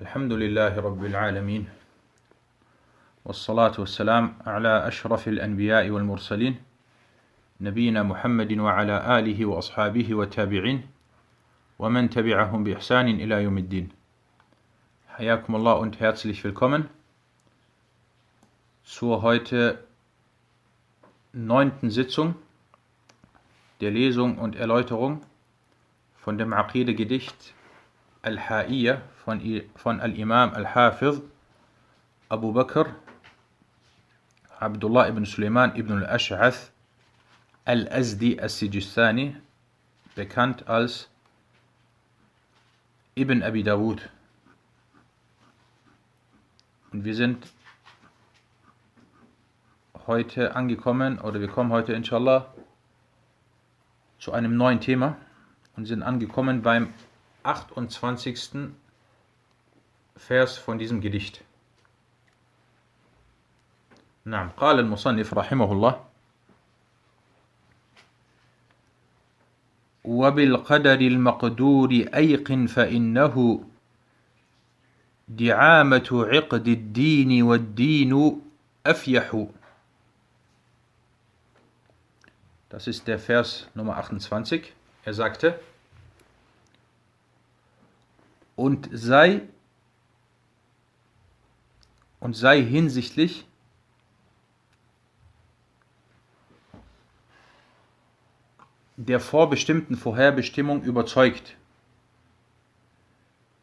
الحمد لله رب العالمين والصلاة والسلام على أشرف الأنبياء والمرسلين نبينا محمد وعلى آله وأصحابه والتابعين ومن تبعهم بإحسان إلى يوم الدين حياكم الله und herzlich willkommen zur heute neunten Sitzung der Lesung und Erläuterung von dem Aqide-Gedicht Al-Ha'iyya von, von Al-Imam Al-Hafiz Abu Bakr Abdullah ibn Suleiman ibn al-Ash'ath Al-Azdi al-Sijistani, bekannt als Ibn Abi Dawud. Und wir sind heute angekommen, oder wir kommen heute inshallah zu einem neuen Thema und sind angekommen beim 28. Vers von diesem Gedicht. نعم قال المصنف رحمه الله وبالقدر المقدور أيقن فإنه دعامة عقد الدين والدين أفيح Das ist der Vers Nummer 28. Er sagte, und sei und sei hinsichtlich der vorbestimmten Vorherbestimmung überzeugt.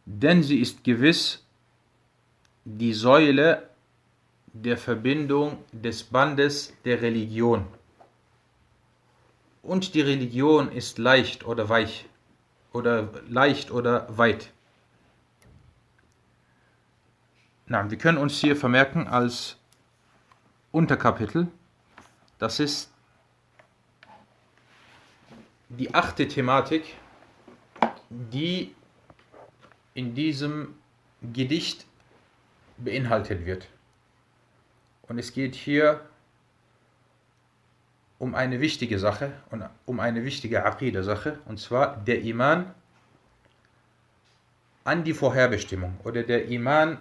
Denn sie ist gewiss die Säule der Verbindung des Bandes der Religion. Und die Religion ist leicht oder weich oder leicht oder weit. Na, wir können uns hier vermerken als Unterkapitel, das ist die achte Thematik, die in diesem Gedicht beinhaltet wird. Und es geht hier um eine wichtige Sache und um eine wichtige Aqidah-Sache, und zwar der Iman an die Vorherbestimmung oder der Iman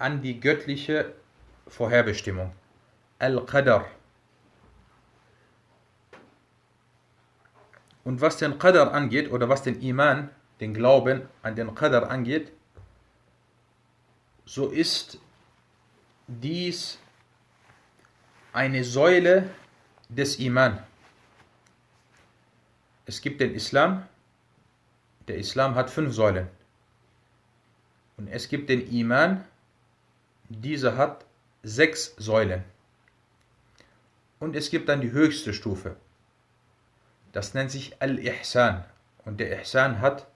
an die göttliche Vorherbestimmung. Al-Qadar. Und was den Qadar angeht, oder was den Iman, den Glauben an den Qadar angeht, so ist dies eine Säule des Iman. Es gibt den Islam. Der Islam hat fünf Säulen. Und es gibt den Iman. Dieser hat sechs Säulen. Und es gibt dann die höchste Stufe. Das nennt sich Al-Ihsan. Und der Ihsan hat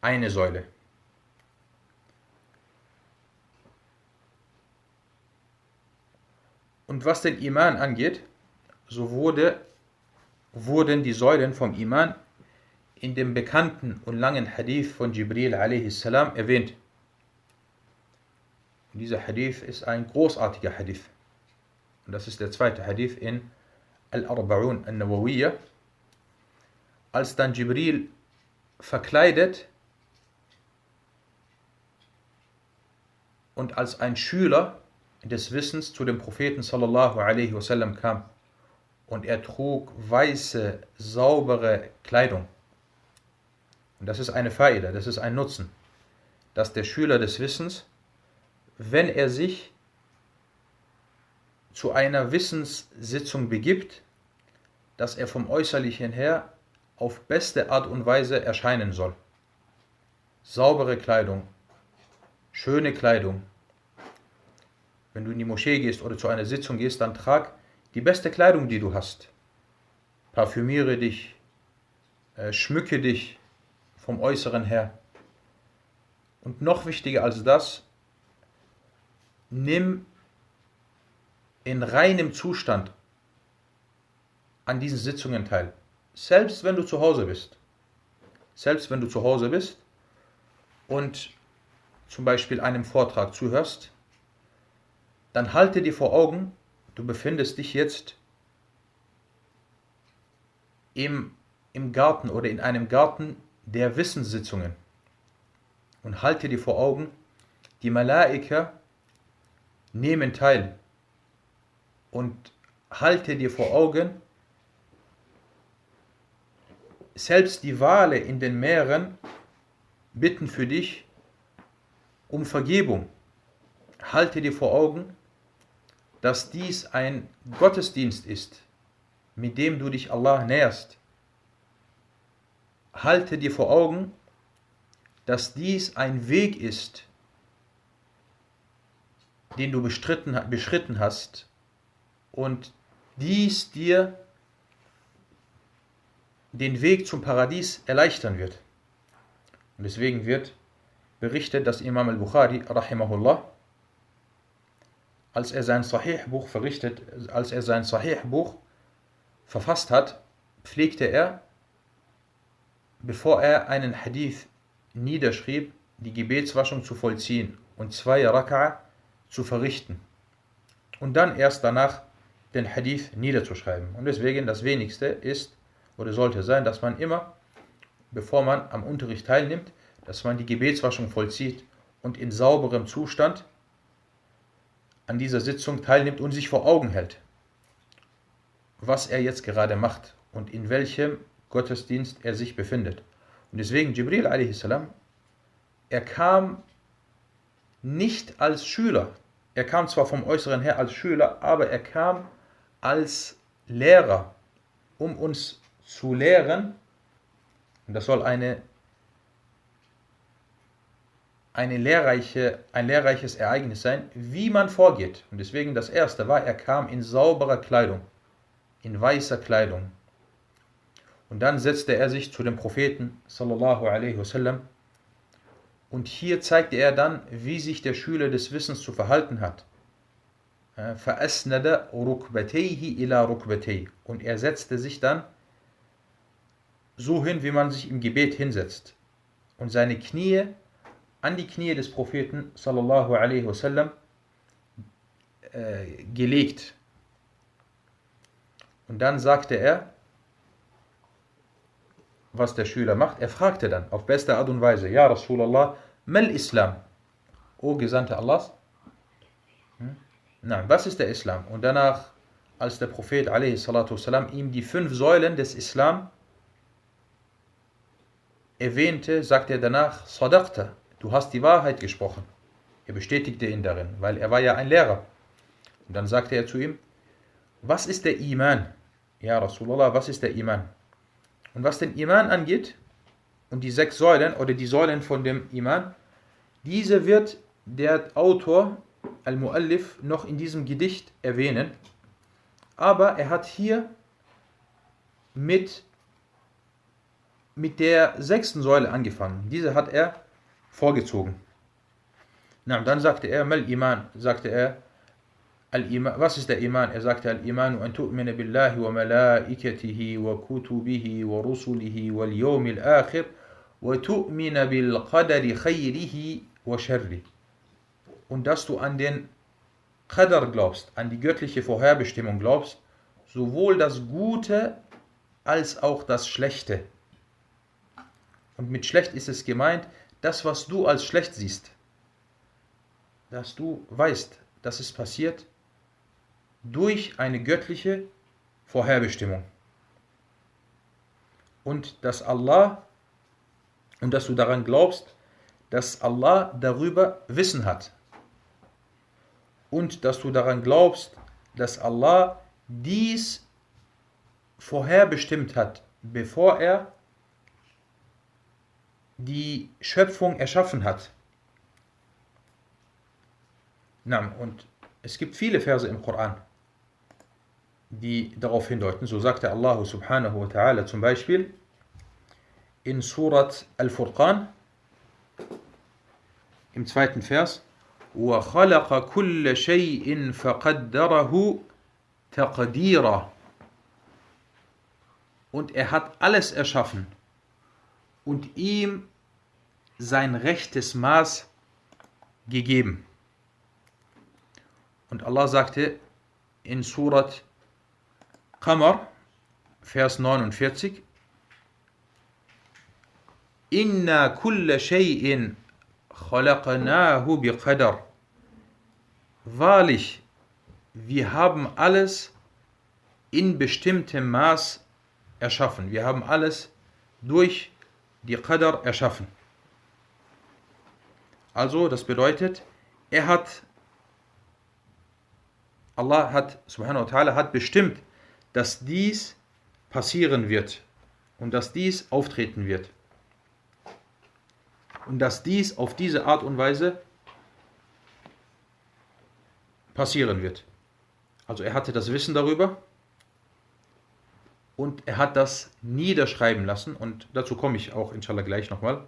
eine Säule. Und was den Iman angeht, so wurde, wurden die Säulen vom Iman in dem bekannten und langen Hadith von Jibril a.s. erwähnt. Und dieser Hadith ist ein großartiger Hadith. Und das ist der zweite Hadith in Al-Arba'un al-Nawawiyya. Als dann Jibril verkleidet und als ein Schüler des Wissens zu dem Propheten sallallahu alaihi wasallam kam und er trug weiße, saubere Kleidung. Und das ist eine Faida, das ist ein Nutzen, dass der Schüler des Wissens, wenn er sich zu einer Wissenssitzung begibt, dass er vom Äußerlichen her auf beste Art und Weise erscheinen soll. Saubere Kleidung, schöne Kleidung. Wenn du in die Moschee gehst oder zu einer Sitzung gehst, dann trag die beste Kleidung, die du hast. Parfümiere dich, äh, schmücke dich vom Äußeren her. Und noch wichtiger als das, nimm in reinem Zustand an diesen Sitzungen teil. Selbst wenn du zu Hause bist. Selbst wenn du zu Hause bist und zum Beispiel einem Vortrag zuhörst, dann halte dir vor Augen, du befindest dich jetzt im, im Garten oder in einem Garten der Wissenssitzungen und halte dir vor Augen, die Malaika nehmen teil und halte dir vor Augen, selbst die Wale in den Meeren bitten für dich um Vergebung. Halte dir vor Augen, dass dies ein Gottesdienst ist, mit dem du dich Allah näherst. Halte dir vor Augen, dass dies ein Weg ist, den du bestritten, beschritten hast und dies dir den Weg zum Paradies erleichtern wird. Und deswegen wird berichtet, dass Imam al-Bukhari, rahimahullah, als er sein Sahih-Buch verrichtet, als er sein Sahih-Buch verfasst hat, pflegte er, bevor er einen Hadith niederschrieb, die Gebetswaschung zu vollziehen und zwei Raka'a zu verrichten und dann erst danach den Hadith niederzuschreiben. Und deswegen das Wenigste ist oder sollte sein, dass man immer, bevor man am Unterricht teilnimmt, dass man die Gebetswaschung vollzieht und in sauberem Zustand an dieser Sitzung teilnimmt und sich vor Augen hält, was er jetzt gerade macht und in welchem Gottesdienst er sich befindet. Und deswegen Jibril a.s., er kam nicht als Schüler, er kam zwar vom Äußeren her als Schüler, aber er kam als Lehrer, um uns zu lehren. Und das soll eine, eine lehrreiche, ein lehrreiches Ereignis sein, wie man vorgeht. Und deswegen das erste war, er kam in sauberer Kleidung, in weißer Kleidung. Und dann setzte er sich zu dem Propheten sallallahu alaihi wasallam und hier zeigte er dann, wie sich der Schüler des Wissens zu verhalten hat. فَأَسْنَدَ رُكْبَتَيْهِ إِلَى رُكْبَتَيْهِ Und er setzte sich dann so hin, wie man sich im Gebet hinsetzt. Und seine Knie an die Knie des Propheten sallallahu alaihi wasallam äh, gelegt. Und dann sagte er, was der Schüler macht. Er fragte dann auf beste Art und Weise, Ja Rasulallah, mal Islam? O Gesandte Allahs, hm? Nein, was ist der Islam? Und danach, als der Prophet والسلام, ihm die fünf Säulen des Islam erwähnte, sagte er danach, Sadaqta, du hast die Wahrheit gesprochen. Er bestätigte ihn darin, weil er war ja ein Lehrer. Und dann sagte er zu ihm, was ist der Iman? Ja, Rasulallah, was ist der Iman? Und was den Iman angeht, und die sechs Säulen oder die Säulen von dem Iman, diese wird der Autor, Al-Muallif, noch in diesem Gedicht erwähnen. Aber er hat hier mit, mit der sechsten Säule angefangen. Diese hat er vorgezogen. Na, dann sagte er, Mal Iman, sagte er, Was ist der Iman? Er sagte, Al-Iman an billahi wa malaikatihi wa kutubihi wa rusulihi wal yawmil akhir wa tu'mina bil qadari khayrihi wa sharri. Und dass du an den Qadar glaubst, an die göttliche Vorherbestimmung glaubst, sowohl das Gute als auch das Schlechte. Und mit schlecht ist es gemeint, das, was du als schlecht siehst, dass du weißt, dass es passiert durch eine göttliche Vorherbestimmung. Und dass Allah und dass du daran glaubst, dass Allah darüber Wissen hat. Und dass du daran glaubst, dass Allah dies vorherbestimmt hat, bevor er die Schöpfung erschaffen hat. und es gibt viele Verse im Koran, die darauf hindeuten. So sagte Allah subhanahu wa ta'ala zum Beispiel in Surat Al-Furqan im zweiten Vers وَخَلَقَ كُلَّ شَيْءٍ فَقَدَّرَهُ تَقْدِيرًا Und er hat alles erschaffen und ihm sein rechtes Maß gegeben. Und Allah sagte in Surat Qamar, Vers 49. Inna kulla shay'in khalaqnahu biqadar. Wahrlich, wir haben alles in bestimmtem Maß erschaffen. Wir haben alles durch die Qadar erschaffen. Also, das bedeutet, er hat, Allah hat, subhanahu wa ta'ala, hat bestimmt, dass dies passieren wird und dass dies auftreten wird. Und dass dies auf diese Art und Weise passieren wird. Also er hatte das Wissen darüber und er hat das niederschreiben lassen und dazu komme ich auch inshallah gleich nochmal.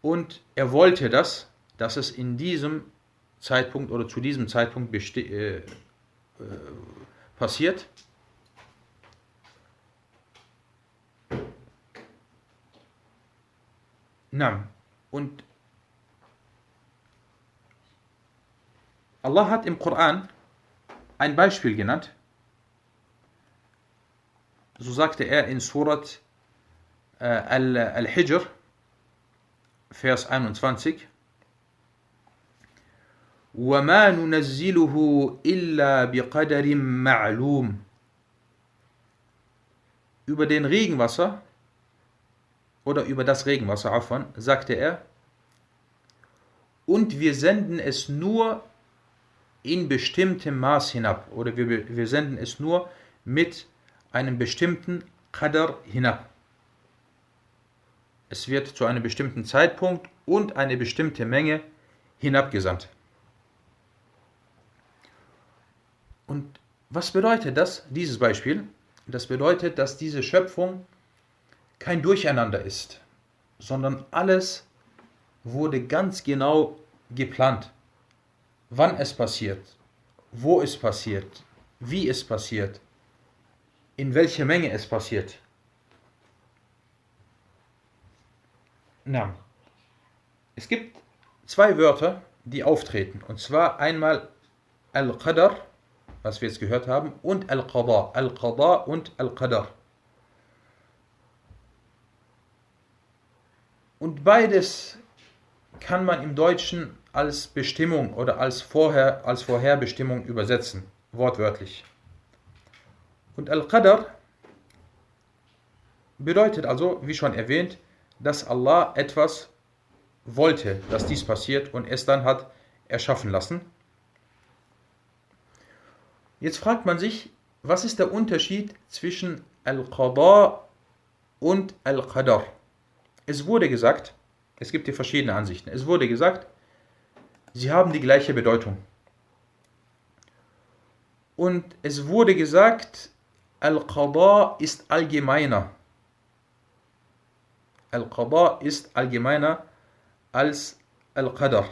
Und er wollte das, dass es in diesem Zeitpunkt oder zu diesem Zeitpunkt äh, äh, passiert. Na, und Allah hat im Koran ein Beispiel genannt. So sagte er in Surat äh, Al-Hijr, Vers 21. وما ننزله إلا بقدر معلوم Über den Regenwasser oder über das Regenwasser, Afan, sagte er, und wir senden es nur in bestimmtem Maß hinab oder wir, wir senden es nur mit einem bestimmten Qadr hinab. Es wird zu einem bestimmten Zeitpunkt und eine bestimmte Menge hinabgesandt. Und was bedeutet das, dieses Beispiel? Das bedeutet, dass diese Schöpfung kein Durcheinander ist, sondern alles wurde ganz genau geplant wann es passiert, wo es passiert, wie es passiert, in welcher Menge es passiert. Na, es gibt zwei Wörter, die auftreten, und zwar einmal Al-Qadar, was wir jetzt gehört haben, und Al-Qada. Al-Qada und Al-Qadar. Und beides kann man im Deutschen als Bestimmung oder als, Vorher, als Vorherbestimmung übersetzen, wortwörtlich. Und Al-Qadr bedeutet also, wie schon erwähnt, dass Allah etwas wollte, dass dies passiert und es dann hat erschaffen lassen. Jetzt fragt man sich, was ist der Unterschied zwischen Al-Qada und Al-Qadar? Es wurde gesagt, es gibt hier verschiedene Ansichten, es wurde gesagt, Sie haben die gleiche Bedeutung. Und es wurde gesagt, Al-Qada ist allgemeiner. Al-Qada ist allgemeiner als Al-Qadar.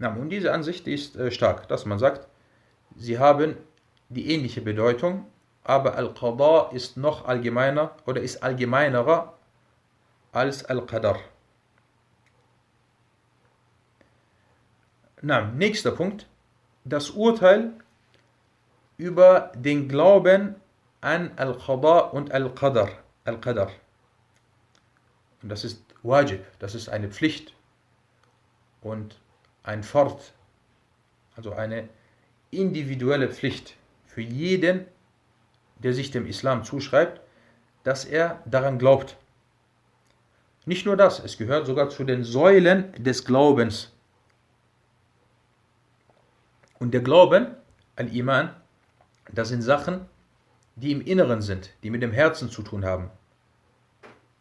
Und diese Ansicht ist äh, stark, dass man sagt, sie haben die ähnliche Bedeutung, aber Al-Qada ist noch allgemeiner oder ist allgemeinerer als Al-Qadar. Na, nächster Punkt. Das Urteil über den Glauben an Al-Qada und Al-Qadar. Al-Qadar. Und das ist Wajib, das ist eine Pflicht und ein Fort, also eine individuelle Pflicht für jeden, der sich dem Islam zuschreibt, dass er daran glaubt. Nicht nur das, es gehört sogar zu den Säulen des Glaubens. Und der Glauben, Al-Iman, das sind Sachen, die im Inneren sind, die mit dem Herzen zu tun haben.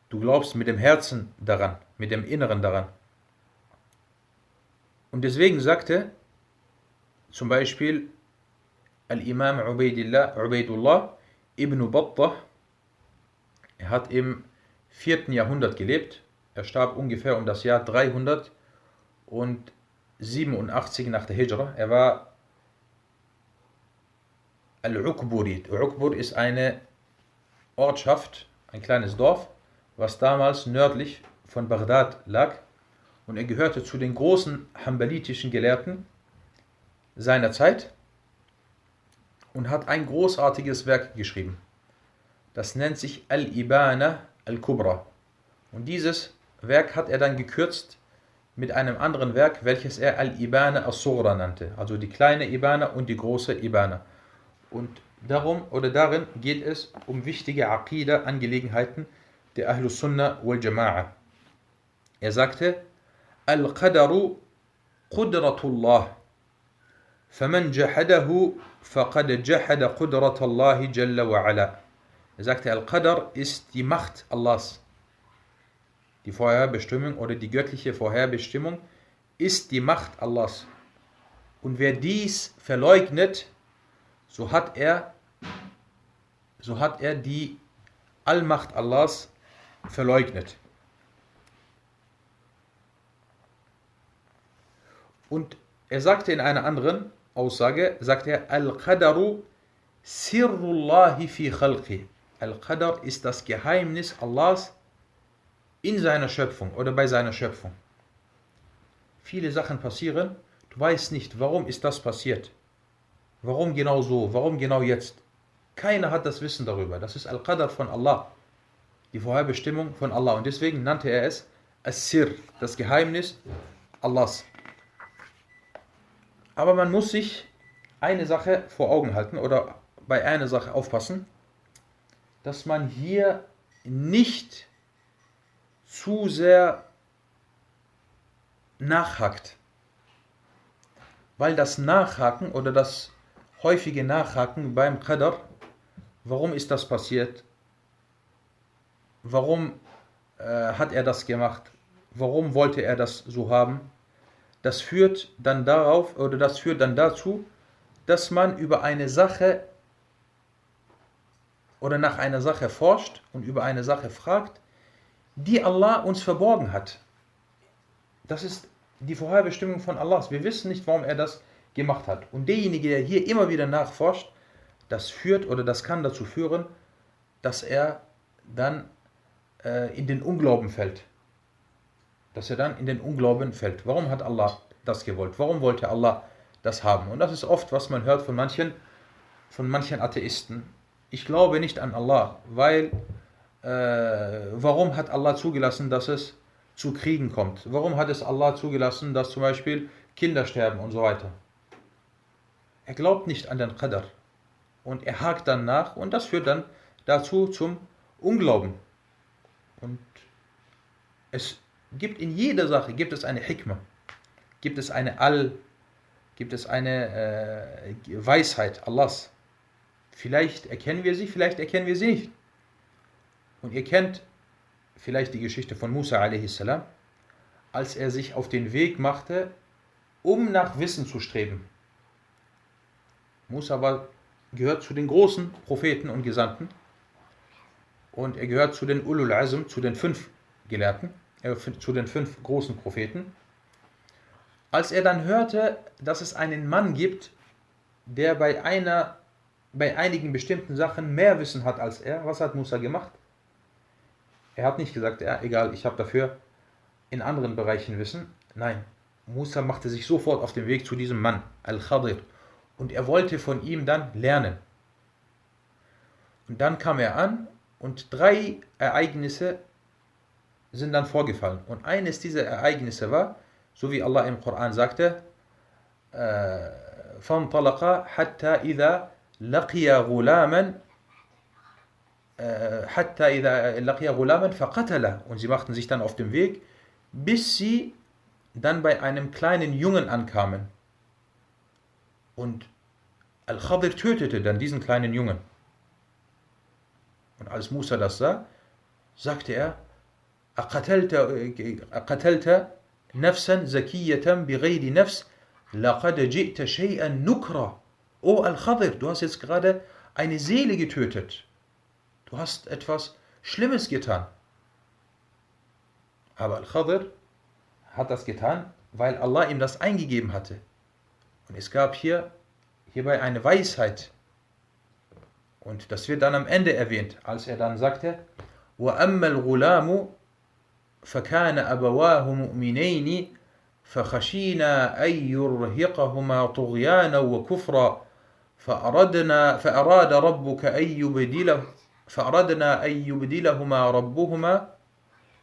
Du glaubst mit dem Herzen daran, mit dem Inneren daran. Und deswegen sagte zum Beispiel Al-Imam Ubaidullah ibn Battah, er hat im 4. Jahrhundert gelebt, er starb ungefähr um das Jahr 387 nach der Hijra. Er war Al-Ukburid. Ukbur ist eine Ortschaft, ein kleines Dorf, was damals nördlich von Bagdad lag und er gehörte zu den großen hambalitischen Gelehrten seiner Zeit und hat ein großartiges Werk geschrieben. Das nennt sich Al-Ibana Al-Kubra Und dieses Werk hat er dann gekürzt mit einem anderen Werk, welches er Al-Ibana as-Sughra nannte, also die kleine Ibana und die große Ibana. Und darum oder darin geht es um wichtige Aqidah-Angelegenheiten der Ahlus Sunnah wal Jama'a. Er sagte, Al-Qadaru Qudratullah. فمن جحده فقد جحد قدرة الله جل وعلا. Er sagte, Al-Qadar ist die Macht Allahs. Die Vorherbestimmung oder die göttliche Vorherbestimmung ist die Macht Allahs. Und wer dies verleugnet, so hat er, so hat er die Allmacht Allahs verleugnet. Und er sagte in einer anderen Aussage, sagt er, Al-Qadaru sirrullahi fi khalqi. Al-Qadar ist das Geheimnis Allahs in seiner Schöpfung oder bei seiner Schöpfung. Viele Sachen passieren, du weißt nicht, warum ist das passiert. Warum genau so, warum genau jetzt. Keiner hat das Wissen darüber. Das ist Al-Qadar von Allah. Die Vorherbestimmung von Allah. Und deswegen nannte er es As-Sir, das Geheimnis Allahs. Aber man muss sich eine Sache vor Augen halten oder bei einer Sache aufpassen, dass man hier nicht zu sehr nachhakt. Weil das Nachhaken oder das häufige Nachhaken beim Qadr, warum ist das passiert? Warum äh, hat er das gemacht? Warum wollte er das so haben? Das führt dann darauf oder das führt dann dazu, dass man über eine Sache oder nach einer Sache forscht und über eine Sache fragt, die Allah uns verborgen hat. Das ist die Vorherbestimmung von Allah. Wir wissen nicht, warum er das gemacht hat. Und derjenige, der hier immer wieder nachforscht, das führt oder das kann dazu führen, dass er dann äh, in den Unglauben fällt. Dass er dann in den Unglauben fällt. Warum hat Allah das gewollt? Warum wollte Allah das haben? Und das ist oft, was man hört von manchen, von manchen Atheisten. Ich glaube nicht an Allah, weil äh, warum hat Allah zugelassen, dass es zu Kriegen kommt? Warum hat es Allah zugelassen, dass zum Beispiel Kinder sterben und so weiter? Er glaubt nicht an den Qadr und er hakt dann nach und das führt dann dazu zum Unglauben. Und es gibt in jeder Sache gibt es eine Hikmah, gibt es eine All, gibt es eine äh, Weisheit Allahs. Vielleicht erkennen wir sie, vielleicht erkennen wir sie nicht. Und ihr kennt vielleicht die Geschichte von Musa a.s., als er sich auf den Weg machte, um nach Wissen zu streben. Musa war, gehört zu den großen Propheten und Gesandten und er gehört zu den Ulul Azm, zu den fünf Gelehrten, zu den fünf großen Propheten. Als er dann hörte, dass es einen Mann gibt, der bei einer bei einigen bestimmten Sachen mehr Wissen hat als er, was hat Musa gemacht? Er hat nicht gesagt, ja, egal, ich habe dafür in anderen Bereichen Wissen. Nein, Musa machte sich sofort auf den Weg zu diesem Mann, Al-Khadir, und er wollte von ihm dann lernen. Und dann kam er an und drei Ereignisse sind dann vorgefallen. Und eines dieser Ereignisse war, so wie Allah im Koran sagte, فانطلقا حتى إذا لقي غلاما حتى إذا لقي غلاما فقتله und sie machten sich dann auf den Weg bis sie dann bei einem kleinen Jungen ankamen und Al-Khadir tötete dann diesen kleinen Jungen und als Musa das sah sagte er أقتلت نفسا زكية بغير نفس لقد جئت شيئا نكرا Oh Al-Khadir, du hast jetzt gerade eine Seele getötet Du hast etwas Schlimmes getan. Aber Al-Khadir hat das getan, weil Allah ihm das eingegeben hatte. Und es gab hier hierbei eine Weisheit. Und das wird dann am Ende erwähnt, als er dann sagte, وَأَمَّا الْغُلَامُ فَكَانَ أَبَوَاهُ مُؤْمِنَيْنِ فخشينا أن يرهقهما طغيانا وكفرا فأردنا فأراد ربك أن يبدله فأردنا أن يبدلهما ربهما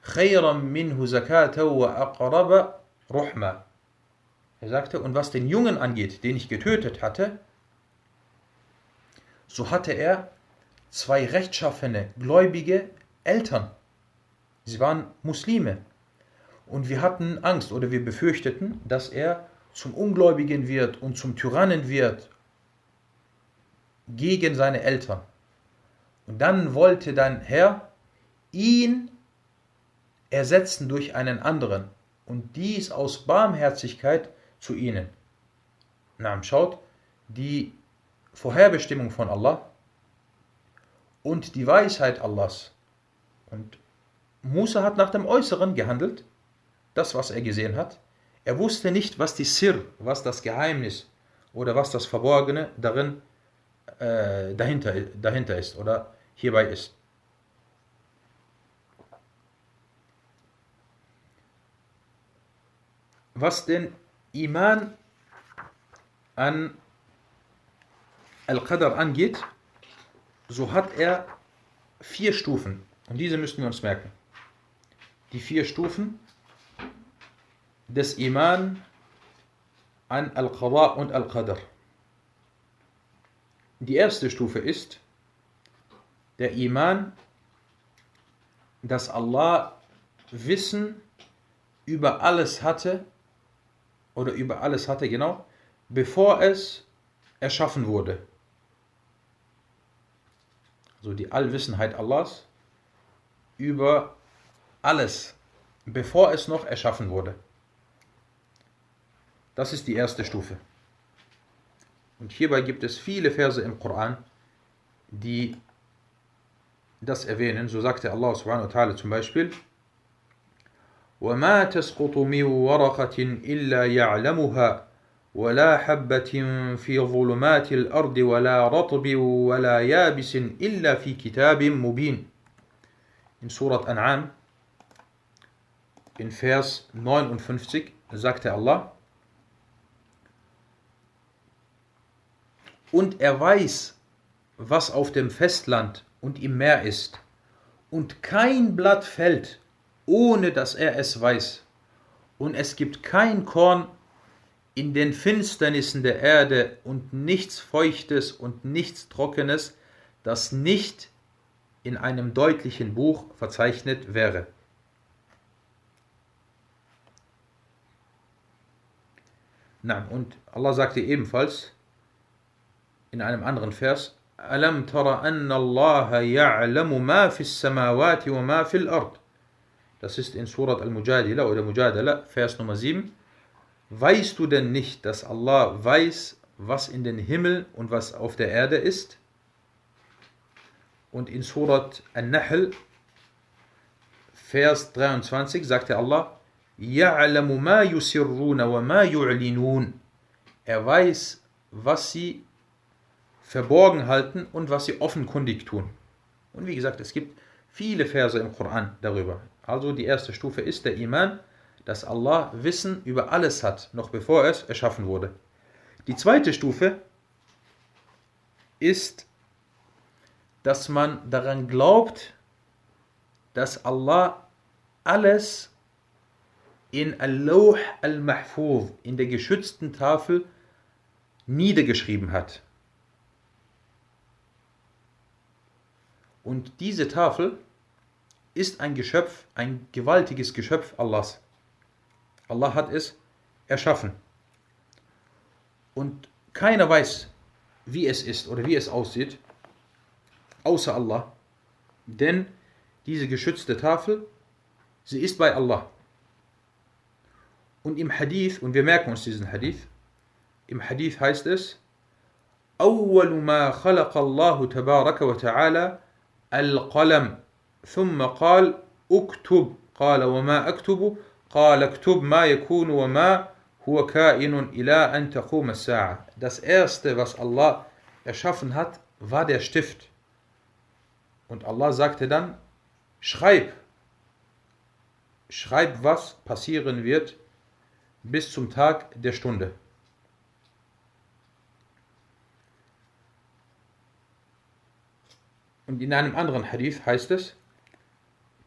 خيرا منه زكاة وأقرب رحمة. Er sagte, und was den Jungen angeht, den ich getötet hatte, so hatte er zwei rechtschaffene, gläubige Eltern. Sie waren Muslime. Und wir hatten Angst oder wir befürchteten, dass er zum Ungläubigen wird und zum Tyrannen wird gegen seine Eltern. Und dann wollte dein Herr ihn ersetzen durch einen anderen. Und dies aus Barmherzigkeit zu ihnen. Na, schaut, die Vorherbestimmung von Allah und die Weisheit Allahs. Und Musa hat nach dem Äußeren gehandelt, das, was er gesehen hat. Er wusste nicht, was die Sir, was das Geheimnis oder was das Verborgene darin äh, dahinter, dahinter ist oder hierbei ist. Was den Iman an Al-Qadr angeht, so hat er vier Stufen. Und diese müssen wir uns merken. Die vier Stufen des Iman an Al-Qadha und Al-Qadr. Die erste Stufe ist der Iman, dass Allah Wissen über alles hatte, oder über alles hatte, genau, bevor es erschaffen wurde. Also die Allwissenheit Allahs über alles, bevor es noch erschaffen wurde. Das ist die erste Stufe. Und hierbei gibt es viele Verse im Koran, die das erwähnen. So sagte Allah subhanahu wa ta'ala zum Beispiel, وما تسقط من ورقة إلا يعلمها ولا حبة في ظلمات الأرض ولا رطب ولا يابس إلا في كتاب مبين In Surat An'am, in Vers 59, sagte Allah, Und er weiß, was auf dem Festland und im Meer ist, und kein Blatt fällt, ohne dass er es weiß, und es gibt kein Korn in den Finsternissen der Erde und nichts Feuchtes und nichts Trockenes, das nicht in einem deutlichen Buch verzeichnet wäre. Na, und Allah sagte ebenfalls, in einem anderen Vers, Alam tara anna Allah ya'lamu ma fis samawati wa ma fil ard. Das ist in Surat al-Mujadila oder Mujadala, Vers Nummer 7. Weißt du denn nicht, dass Allah weiß, was in den Himmel und was auf der Erde ist? Und in Surat An-Nahl, Vers 23, sagte Allah, يَعْلَمُ مَا يُسِرُّونَ وَمَا يُعْلِنُونَ Er weiß, was sie verborgen halten und was sie offenkundig tun. Und wie gesagt, es gibt viele Verse im Koran darüber. Also die erste Stufe ist der Iman, dass Allah Wissen über alles hat, noch bevor es erschaffen wurde. Die zweite Stufe ist, dass man daran glaubt, dass Allah alles in Al-Lawh al-Mahfuz, in der geschützten Tafel, niedergeschrieben hat. Und diese Tafel ist ein Geschöpf, ein gewaltiges Geschöpf Allahs. Allah hat es erschaffen. Und keiner weiß, wie es ist oder wie es aussieht, außer Allah. Denn diese geschützte Tafel, sie ist bei Allah. Und im Hadith, und wir merken uns diesen Hadith, im Hadith heißt es, أول ما خلق الله تبارك وتعالى القلم ثم قال اكتب قال وما اكتب قال اكتب ما يكون وما هو كائن إلى أن تقوم الساعة Das erste, was Allah erschaffen hat, war der Stift. Und Allah sagte dann, schreib, schreib, was passieren wird bis zum Tag der Stunde. Und in einem anderen Hadith heißt es,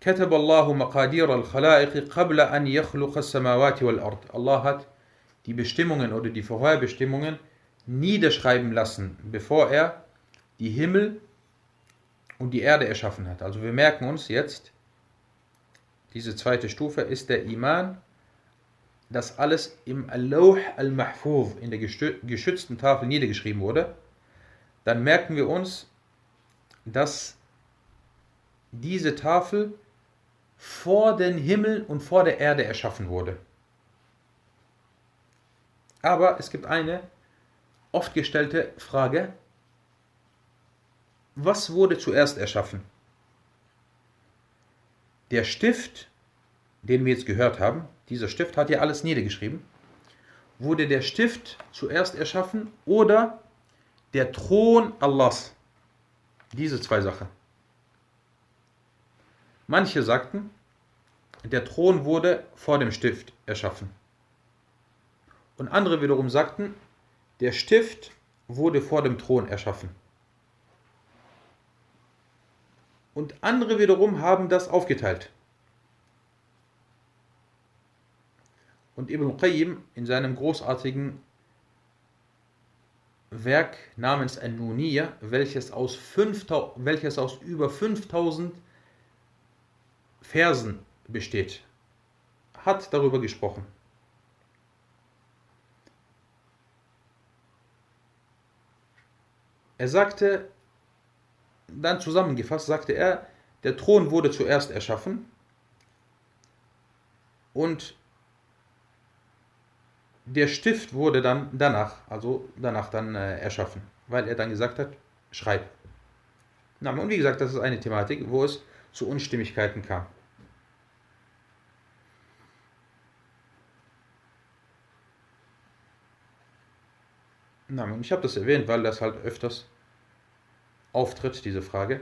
كتب الله مقادير الخلائق قبل أن يخلق السماوات والأرض. Allah hat die Bestimmungen oder die Vorherbestimmungen niederschreiben lassen, bevor er die Himmel und die Erde erschaffen hat. Also wir merken uns jetzt, diese zweite Stufe ist der Iman, dass alles im Al-Lawh al-Mahfuz, in der geschützten Tafel niedergeschrieben wurde. Dann merken wir uns, dass diese Tafel vor den Himmel und vor der Erde erschaffen wurde. Aber es gibt eine oft gestellte Frage, was wurde zuerst erschaffen? Der Stift, den wir jetzt gehört haben, dieser Stift hat ja alles niedergeschrieben. Wurde der Stift zuerst erschaffen oder der Thron Allahs? Diese zwei Sachen. Manche sagten, der Thron wurde vor dem Stift erschaffen. Und andere wiederum sagten, der Stift wurde vor dem Thron erschaffen. Und andere wiederum haben das aufgeteilt. Und Ibn Qayyim in seinem großartigen Werk namens An-Nuniyya, welches aus, 5000, welches aus über 5000 Versen besteht, hat darüber gesprochen. Er sagte, dann zusammengefasst, sagte er, der Thron wurde zuerst erschaffen und der Stift wurde dann danach, also danach dann äh, erschaffen, weil er dann gesagt hat, schreib. Na, und wie gesagt, das ist eine Thematik, wo es zu Unstimmigkeiten kam. Na, und ich habe das erwähnt, weil das halt öfters auftritt, diese Frage.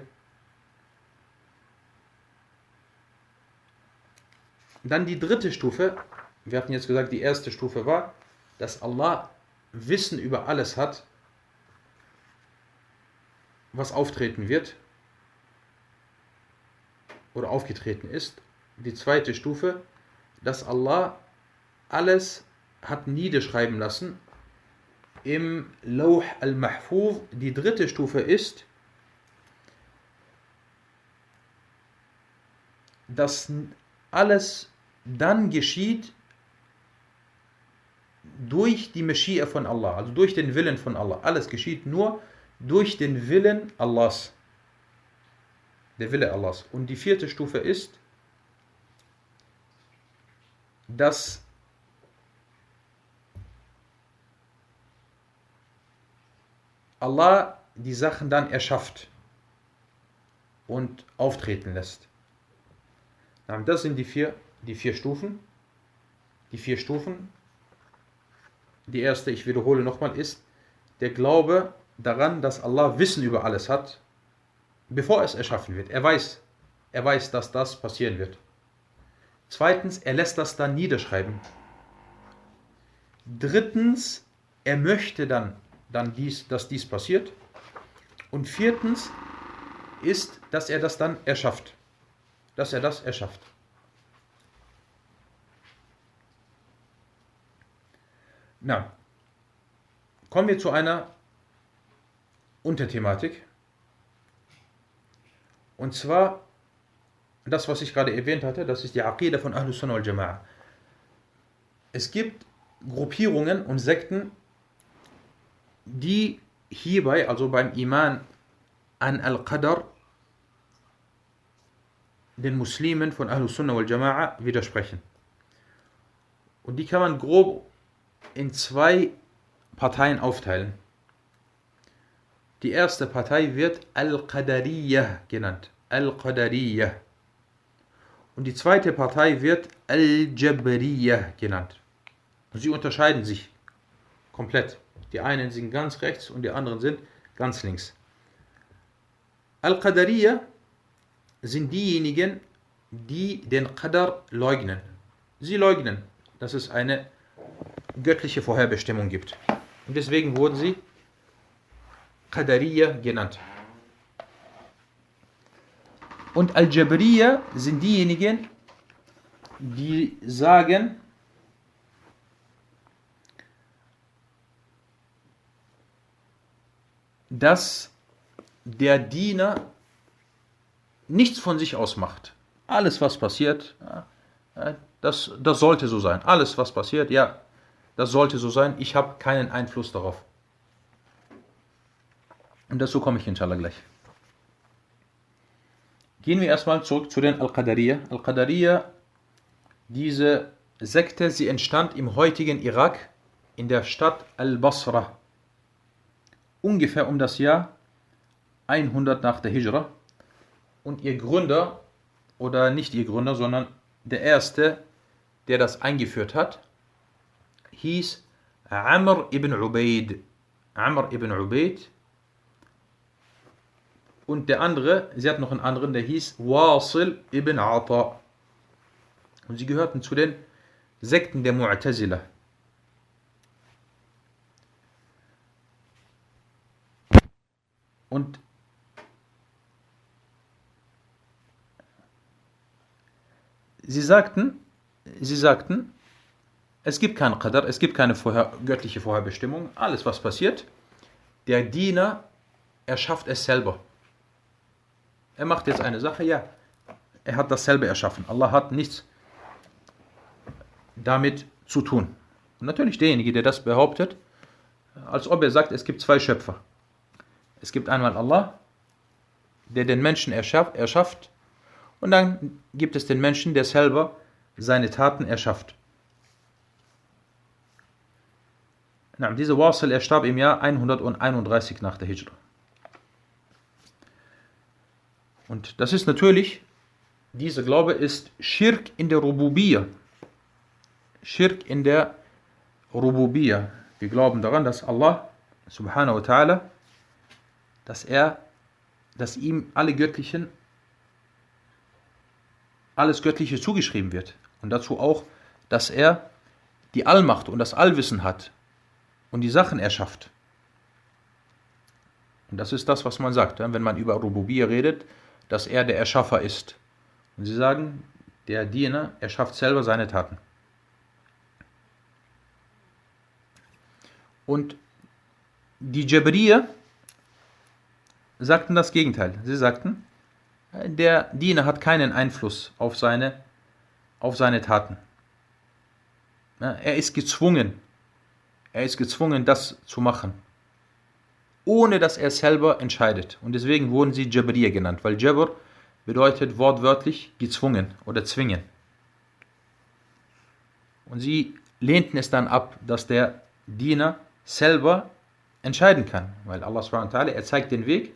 Dann die dritte Stufe. Wir hatten jetzt gesagt, die erste Stufe war, dass Allah Wissen über alles hat, was auftreten wird oder aufgetreten ist. Die zweite Stufe, dass Allah alles hat niederschreiben lassen im Lauh al-Mahfuz. Die dritte Stufe ist, dass alles dann geschieht durch die Meshia von Allah, also durch den Willen von Allah. Alles geschieht nur durch den Willen Allahs. Der Wille Allahs. Und die vierte Stufe ist, dass Allah die Sachen dann erschafft und auftreten lässt. Das sind die vier, die vier Stufen. Die vier Stufen. Die erste, ich wiederhole nochmal, ist der Glaube daran, dass Allah Wissen über alles hat, bevor es erschaffen wird. Er weiß, er weiß, dass das passieren wird. Zweitens, er lässt das dann niederschreiben. Drittens, er möchte dann, dann dies, dass dies passiert. Und viertens ist, dass er das dann erschafft dass er das erschafft. Na, kommen wir zu einer Unterthematik. Und zwar das, was ich gerade erwähnt hatte, das ist die Aqidah von Ahlus Sunnah al-Jama'a. Es gibt Gruppierungen und Sekten, die hierbei, also beim Iman an Al-Qadr, den Muslimen von Ahlus Sunnah wal Jama'a widersprechen. Und die kann man grob in zwei Parteien aufteilen. Die erste Partei wird Al-Qadariyah genannt. Al-Qadariyah. Und die zweite Partei wird Al-Jabariyah genannt. Und sie unterscheiden sich komplett. Die einen sind ganz rechts und die anderen sind ganz links. Al-Qadariyah sind diejenigen, die den Qadar leugnen. Sie leugnen, dass es eine göttliche Vorherbestimmung gibt. Und deswegen wurden sie Qadariya genannt. Und Al-Jabriya sind diejenigen, die sagen, dass der Diener nichts von sich aus macht. Alles, was passiert, das, das sollte so sein. Alles, was passiert, ja, das sollte so sein. Ich habe keinen Einfluss darauf. Und dazu komme ich inshallah gleich. Gehen wir erstmal zurück zu den Al-Qadariya. Al-Qadariya, diese Sekte, sie entstand im heutigen Irak in der Stadt Al-Basra. Ungefähr um das Jahr 100 nach der Hijra. Und ihr Gründer, oder nicht ihr Gründer, sondern der erste, der das eingeführt hat, hieß Amr ibn Ubaid. Amr ibn Ubaid. Und der andere, sie hat noch einen anderen, der hieß Wasil ibn Ata. Und sie gehörten zu den Sekten der Mu'tazila. Und sie sagten, sie sagten, es gibt keinen Qadar, es gibt keine vorher, göttliche Vorherbestimmung. Alles, was passiert, der Diener erschafft es selber. Er macht jetzt eine Sache, ja, er hat dasselbe erschaffen. Allah hat nichts damit zu tun. Und natürlich derjenige, der das behauptet, als ob er sagt, es gibt zwei Schöpfer. Es gibt einmal Allah, der den Menschen erschafft, erschafft und dann gibt es den Menschen, der selber seine Taten erschafft. Na, dieser Wasil, er starb im Jahr 131 nach der Hijra. Und das ist natürlich, dieser Glaube ist Schirk in der Rububiyya. Schirk in der Rububiyya. Wir glauben daran, dass Allah subhanahu wa ta'ala, dass er, dass ihm alle göttlichen, alles Göttliche zugeschrieben wird. Und dazu auch, dass er die Allmacht und das Allwissen hat und die Sachen erschafft. Und das ist das, was man sagt, wenn man über Rububiyya redet, dass er der Erschaffer ist. Und sie sagen, der Diener erschafft selber seine Taten. Und die Jabriya sagten das Gegenteil. Sie sagten, der Diener hat keinen Einfluss auf seine, auf seine Taten. Er ist gezwungen, er ist gezwungen, das zu machen, ohne dass er selber entscheidet. Und deswegen wurden sie Jabriya genannt, weil Jabr bedeutet wortwörtlich gezwungen oder zwingen. Und sie lehnten es dann ab, dass der Diener selber entscheiden kann, weil Allah er zeigt den Weg,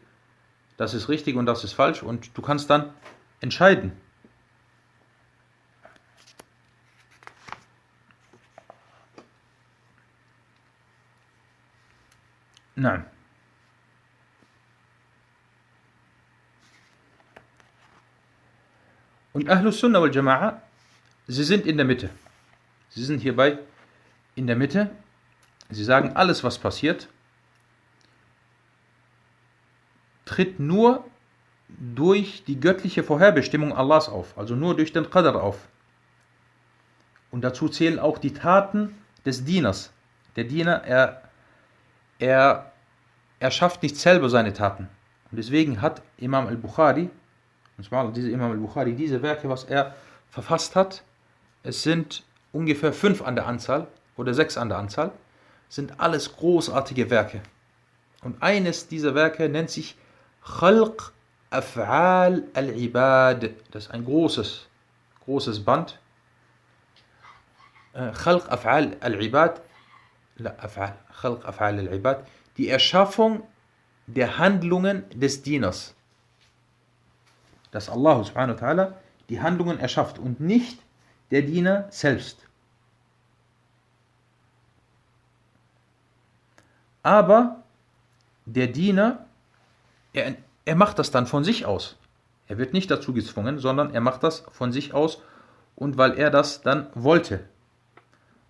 das ist richtig und das ist falsch und du kannst dann entscheiden. Nein. Und Ahlus Sunnah wal Jama'a, sie sind in der Mitte. Sie sind hierbei in der Mitte. Sie sagen, alles was passiert, tritt nur durch die göttliche Vorherbestimmung Allahs auf, also nur durch den Qadr auf. Und dazu zählen auch die Taten des Dieners. Der Diener, er, er, er schafft nicht selber seine Taten. Und deswegen hat Imam al-Bukhari, diese Imam al-Bukhari, diese Werke, was er verfasst hat, es sind ungefähr fünf an der Anzahl oder sechs an der Anzahl, sind alles großartige Werke. Und eines dieser Werke nennt sich Khalq Af'al al-Ibad. Das ist ein großes, großes Band. Khalq Af'al al-Ibad. Die Erschaffung der Handlungen des Dieners. Dass Allah subhanahu wa ta'ala die Handlungen erschafft und nicht der Diener selbst. Aber der Diener, er, er macht das dann von sich aus. Er wird nicht dazu gezwungen, sondern er macht das von sich aus und weil er das dann wollte.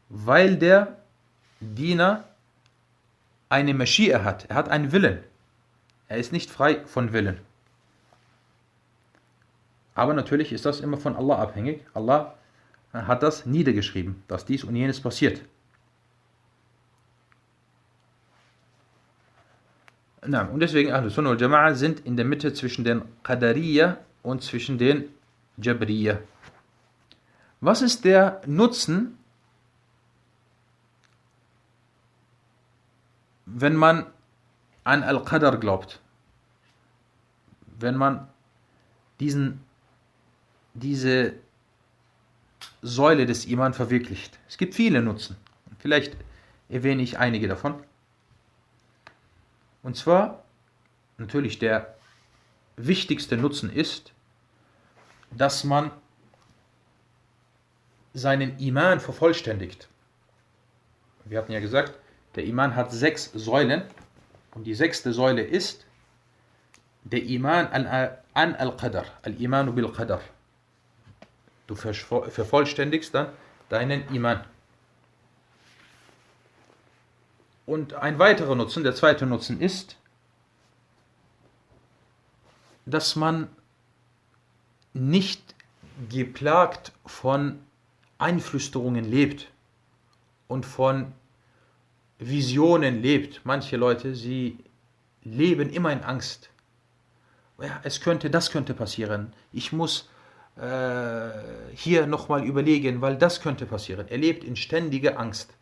Weil der Diener eine Maschine hat, er hat einen Willen. Er ist nicht frei von Willen. Aber natürlich ist das immer von Allah abhängig. Allah hat das niedergeschrieben, dass dies und jenes passiert. Und deswegen Ahlus Sunnah und Jama'a sind in der Mitte zwischen den Qadariya und zwischen den Jabriya. Was ist der Nutzen, wenn man an Al-Qadr glaubt? Wenn man diesen, diese Säule des Iman verwirklicht. Es gibt viele Nutzen. Vielleicht erwähne ich einige davon. Und zwar, natürlich der wichtigste Nutzen ist, dass man seinen Iman vervollständigt. Wir hatten ja gesagt, der Iman hat sechs Säulen und die sechste Säule ist der Iman an al-Qadr, al-Imanu bil-Qadr. Du vervollständigst dann deinen Iman. Und ein weiterer Nutzen, der zweite Nutzen ist, dass man nicht geplagt von Einflüsterungen lebt und von Visionen lebt. Manche Leute, sie leben immer in Angst. Ja, es könnte, das könnte passieren. Ich muss äh, hier nochmal überlegen, weil das könnte passieren. Er lebt in ständiger Angst.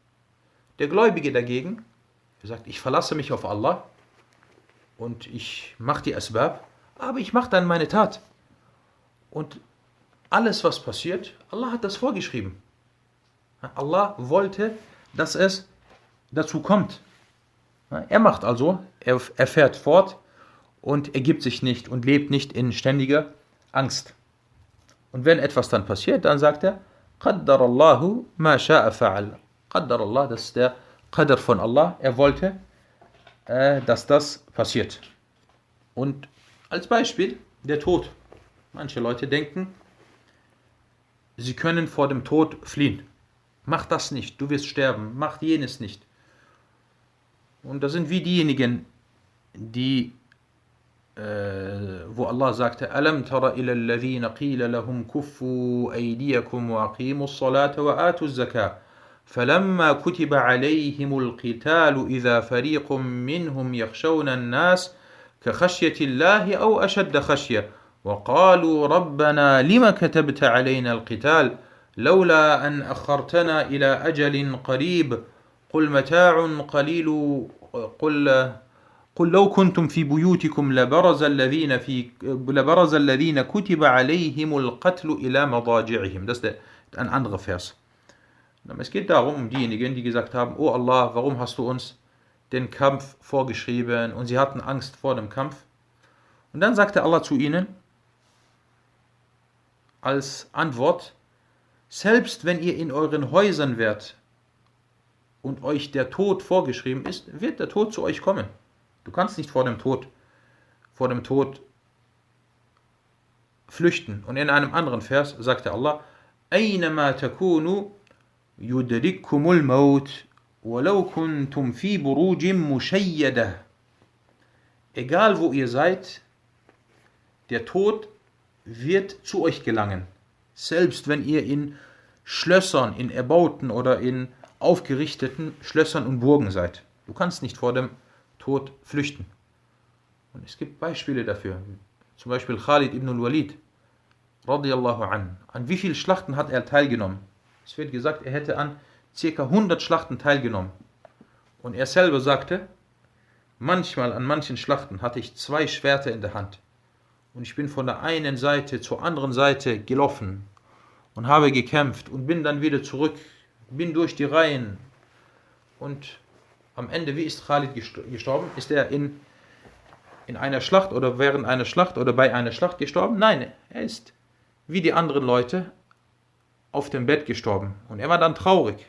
Der Gläubige dagegen, er sagt, ich verlasse mich auf Allah und ich mache die Asbab, aber ich mache dann meine Tat. Und alles, was passiert, Allah hat das vorgeschrieben. Allah wollte, dass es dazu kommt. Er macht also, er, er fährt fort und ergibt sich nicht und lebt nicht in ständiger Angst. Und wenn etwas dann passiert, dann sagt er, Qaddar Allahu ma sha'a fa'al. Qaddar Allah, das ist der Qadr von Allah, er wollte, äh, dass das passiert. Und als Beispiel der Tod. Manche Leute denken, sie können vor dem Tod fliehen. Mach das nicht, du wirst sterben, mach jenes nicht. Und das sind wie diejenigen, die, äh, wo Allah sagte, Alam tara ila alladhina qila lahum kuffu aydiyakum wa aqimu salata wa atu zakah. فلما كتب عليهم القتال إذا فريق منهم يخشون الناس كخشية الله أو أشد خشية وقالوا ربنا لم كتبت علينا القتال لولا أن أخرتنا إلى أجل قريب قل متاع قليل قل قل لو كنتم في بيوتكم لبرز الذين في لبرز الذين كتب عليهم القتل إلى مضاجعهم Das ist ein anderer Vers. Es geht darum, um diejenigen, die gesagt haben, oh Allah, warum hast du uns den Kampf vorgeschrieben? Und sie hatten Angst vor dem Kampf. Und dann sagte Allah zu ihnen als Antwort, selbst wenn ihr in euren Häusern wärt und euch der Tod vorgeschrieben ist, wird der Tod zu euch kommen. Du kannst nicht vor dem Tod, vor dem Tod flüchten. Und in einem anderen Vers sagte Allah, أينما تكونوا يدرككم الموت ولو كنتم في بروج مشيدة Egal wo ihr seid, der Tod wird zu euch gelangen. Selbst wenn ihr in Schlössern, in erbauten oder in aufgerichteten Schlössern und Burgen seid. Du kannst nicht vor dem Tod flüchten. Und es gibt Beispiele dafür. Zum Beispiel Khalid ibn al-Walid, radiallahu an. An wie vielen Schlachten hat er teilgenommen? Es wird gesagt, er hätte an ca. 100 Schlachten teilgenommen. Und er selber sagte, manchmal an manchen Schlachten hatte ich zwei Schwerter in der Hand. Und ich bin von der einen Seite zur anderen Seite gelaufen und habe gekämpft und bin dann wieder zurück, bin durch die Reihen. Und am Ende, wie ist Khalid gestorben? Ist er in, in einer Schlacht oder während einer Schlacht oder bei einer Schlacht gestorben? Nein, er ist wie die anderen Leute auf dem Bett gestorben. Und er war dann traurig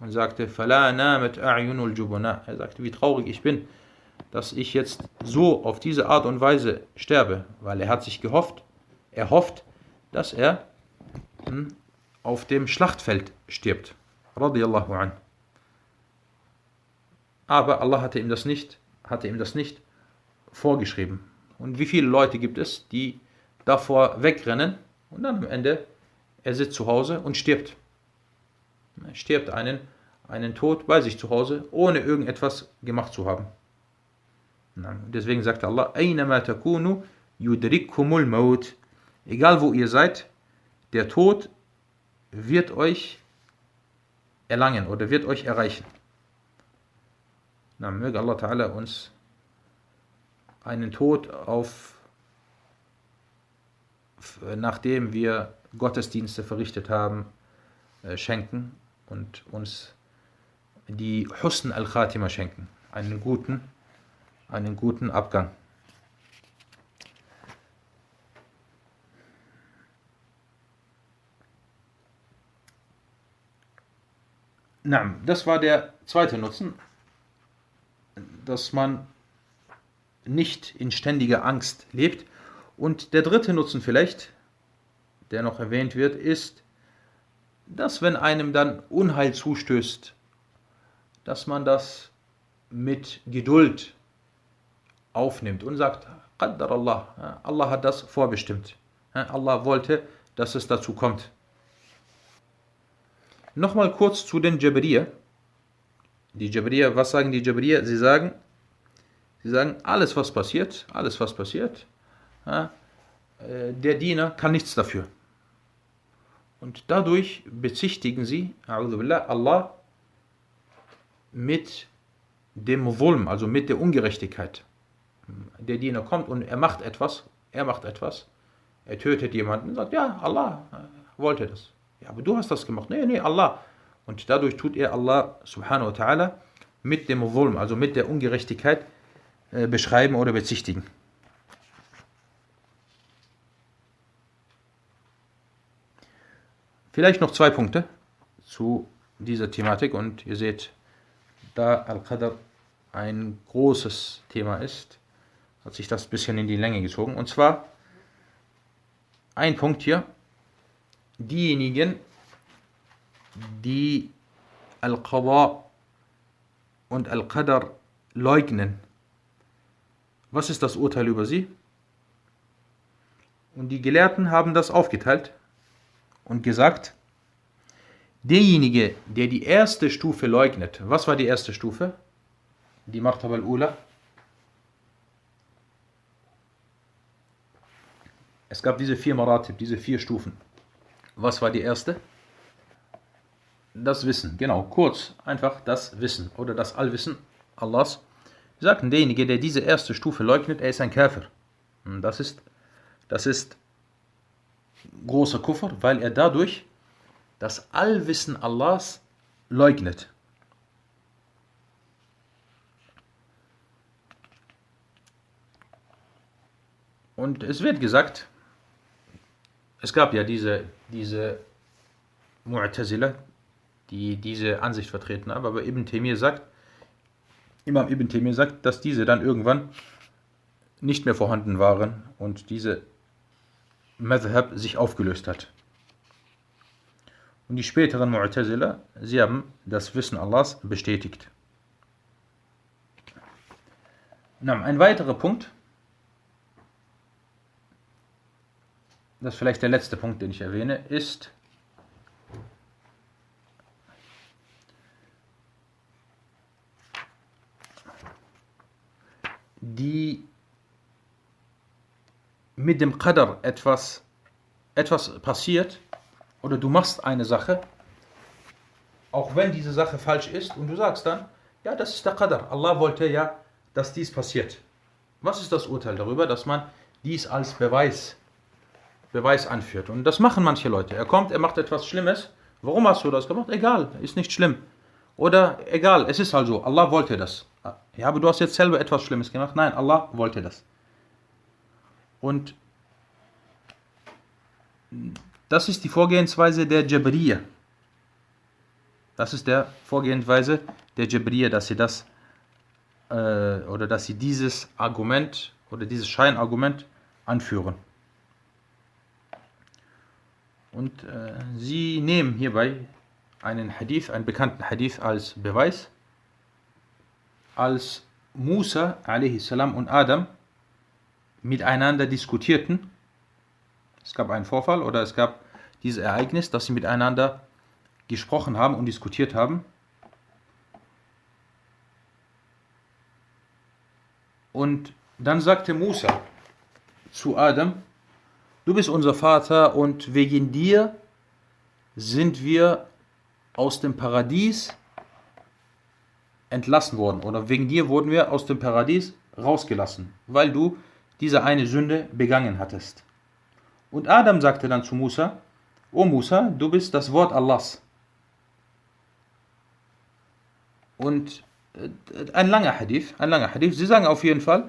und sagte, Er sagte, wie traurig ich bin, dass ich jetzt so auf diese Art und Weise sterbe, weil er hat sich gehofft, er hofft, dass er hm, auf dem Schlachtfeld stirbt. Radiallahu an. Aber Allah hatte ihm das nicht, hatte ihm das nicht vorgeschrieben. Und wie viele Leute gibt es, die davor wegrennen und dann am Ende, er sitzt zu Hause und stirbt. Er stirbt einen, einen Tod bei sich zu Hause, ohne irgendetwas gemacht zu haben. Deswegen sagt Allah, takunu. Egal wo ihr seid, der Tod wird euch erlangen oder wird euch erreichen. Na, möge Allah Ta'ala uns einen Tod auf, nachdem wir Gottesdienste verrichtet haben, äh, schenken und uns die Husn al-Khatima schenken, einen guten, einen guten Abgang. Na, das war der zweite Nutzen, dass man nicht in ständiger Angst lebt. Und der dritte Nutzen vielleicht, der noch erwähnt wird, ist, dass wenn einem dann Unheil zustößt, dass man das mit Geduld aufnimmt und sagt, Qaddar Allah, Allah hat das vorbestimmt. Allah wollte, dass es dazu kommt. Nochmal kurz zu den Jabriya. Die Jabriya, was sagen die Jabriya? Sie sagen, sie sagen, alles was passiert, alles was passiert, äh, der Diener kann nichts dafür. Und dadurch bezichtigen sie Allah mit dem Wulm, also mit der Ungerechtigkeit. Der Diener kommt und er macht etwas, er macht etwas, er tötet jemanden und sagt, ja, Allah wollte das. Ja, aber du hast das gemacht. Nee, nee, Allah. Und dadurch tut er Allah subhanahu wa ta'ala mit dem Wulm, also mit der Ungerechtigkeit äh, beschreiben oder bezichtigen. Vielleicht noch zwei Punkte zu dieser Thematik und ihr seht, da Al-Qadr ein großes Thema ist, hat sich das ein bisschen in die Länge gezogen. Und zwar ein Punkt hier, diejenigen, die Al-Qadha und Al-Qadr leugnen. Was ist das Urteil über sie? Und die Gelehrten haben das aufgeteilt und gesagt, derjenige, der die erste Stufe leugnet, was war die erste Stufe? Die Martab al-Ula. Es gab diese vier Maratib, diese vier Stufen. Was war die erste? Das Wissen, genau, kurz, einfach das Wissen oder das Allwissen Allahs. Wir sagten, derjenige, der diese erste Stufe leugnet, er ist ein Käfer. Das ist, das ist großer Kuffer, weil er dadurch das Allwissen Allahs leugnet. Und es wird gesagt, es gab ja diese, diese Mu'tazila, die diese Ansicht vertreten haben, aber Ibn Temir sagt, Imam Ibn Temir sagt, dass diese dann irgendwann nicht mehr vorhanden waren und diese Madhab sich aufgelöst hat. Und die späteren Mu'tazila, sie haben das Wissen Allahs bestätigt. ein weiterer Punkt, das ist vielleicht der letzte Punkt, den ich erwähne, ist, die mit dem Qadr etwas, etwas passiert oder du machst eine Sache, auch wenn diese Sache falsch ist und du sagst dann, ja, das ist der Qadr. Allah wollte ja, dass dies passiert. Was ist das Urteil darüber, dass man dies als Beweis, Beweis anführt? Und das machen manche Leute. Er kommt, er macht etwas Schlimmes. Warum hast du das gemacht? Egal, ist nicht schlimm. Oder egal, es ist also, Allah wollte das. Ja, aber du hast jetzt selber etwas Schlimmes gemacht. Nein, Allah wollte das. Und das ist die Vorgehensweise der Jabriya. Das ist der Vorgehensweise der Jabriya, dass sie das äh, oder dass sie dieses Argument oder dieses Scheinargument anführen. Und äh, sie nehmen hierbei einen Hadith, einen bekannten Hadith als Beweis, als Musa a.s. und Adam miteinander diskutierten Es gab einen Vorfall oder es gab dieses Ereignis, dass sie miteinander gesprochen haben und diskutiert haben. Und dann sagte Musa zu Adam, du bist unser Vater und wegen dir sind wir aus dem Paradies entlassen worden oder wegen dir wurden wir aus dem Paradies rausgelassen, weil du diese eine Sünde begangen hattest. Und Adam sagte dann zu Musa, O Musa, du bist das Wort Allahs. Und äh, ein langer Hadith, ein langer Hadith. Sie sagen auf jeden Fall,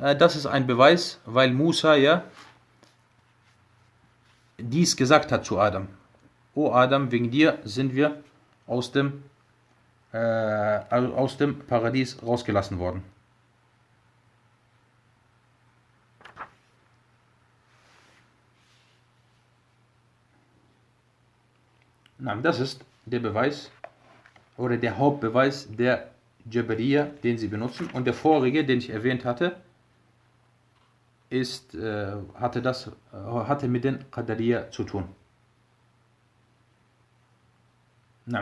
äh, das ist ein Beweis, weil Musa ja dies gesagt hat zu Adam. O Adam, wegen dir sind wir aus dem, äh, aus dem Paradies rausgelassen worden. Nein, das ist der Beweis oder der Hauptbeweis der Jabariya, den sie benutzen. Und der vorige, den ich erwähnt hatte, ist, äh, hatte, das, äh, hatte mit den Qadariya zu tun.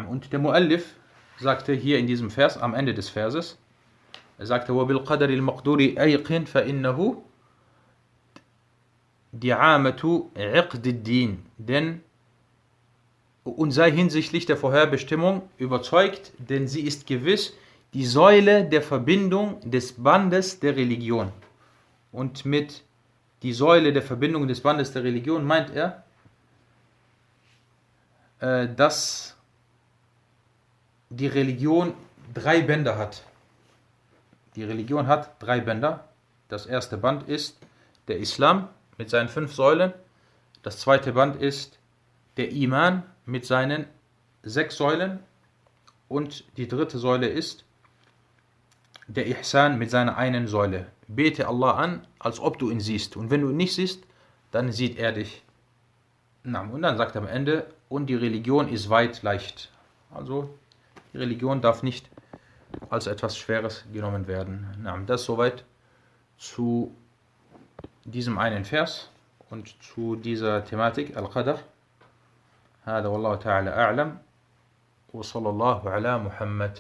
Und der Muallif sagte hier in diesem Vers, am Ende des Verses, er sagte, وَبِالْقَدَرِ الْمَقْدُورِ أَيْقِنْ فَإِنَّهُ دِعَامَةُ عِقْدِ الدِّينِ Denn und sei hinsichtlich der Vorherbestimmung überzeugt, denn sie ist gewiss die Säule der Verbindung des Bandes der Religion. Und mit die Säule der Verbindung des Bandes der Religion meint er, äh, dass die Religion drei Bänder hat. Die Religion hat drei Bänder. Das erste Band ist der Islam mit seinen fünf Säulen. Das zweite Band ist der Iman mit seinen sechs Säulen. Und die dritte Säule ist der Ihsan mit seiner einen Säule. Bete Allah an, als ob du ihn siehst. Und wenn du ihn nicht siehst, dann sieht er dich. Und dann sagt er am Ende, und die Religion ist weit leicht. Also die Religion darf nicht als etwas Schweres genommen werden. Das soweit zu diesem einen Vers und zu dieser Thematik Al-Qadr. هذا والله تعالى أعلم وصلى الله على محمد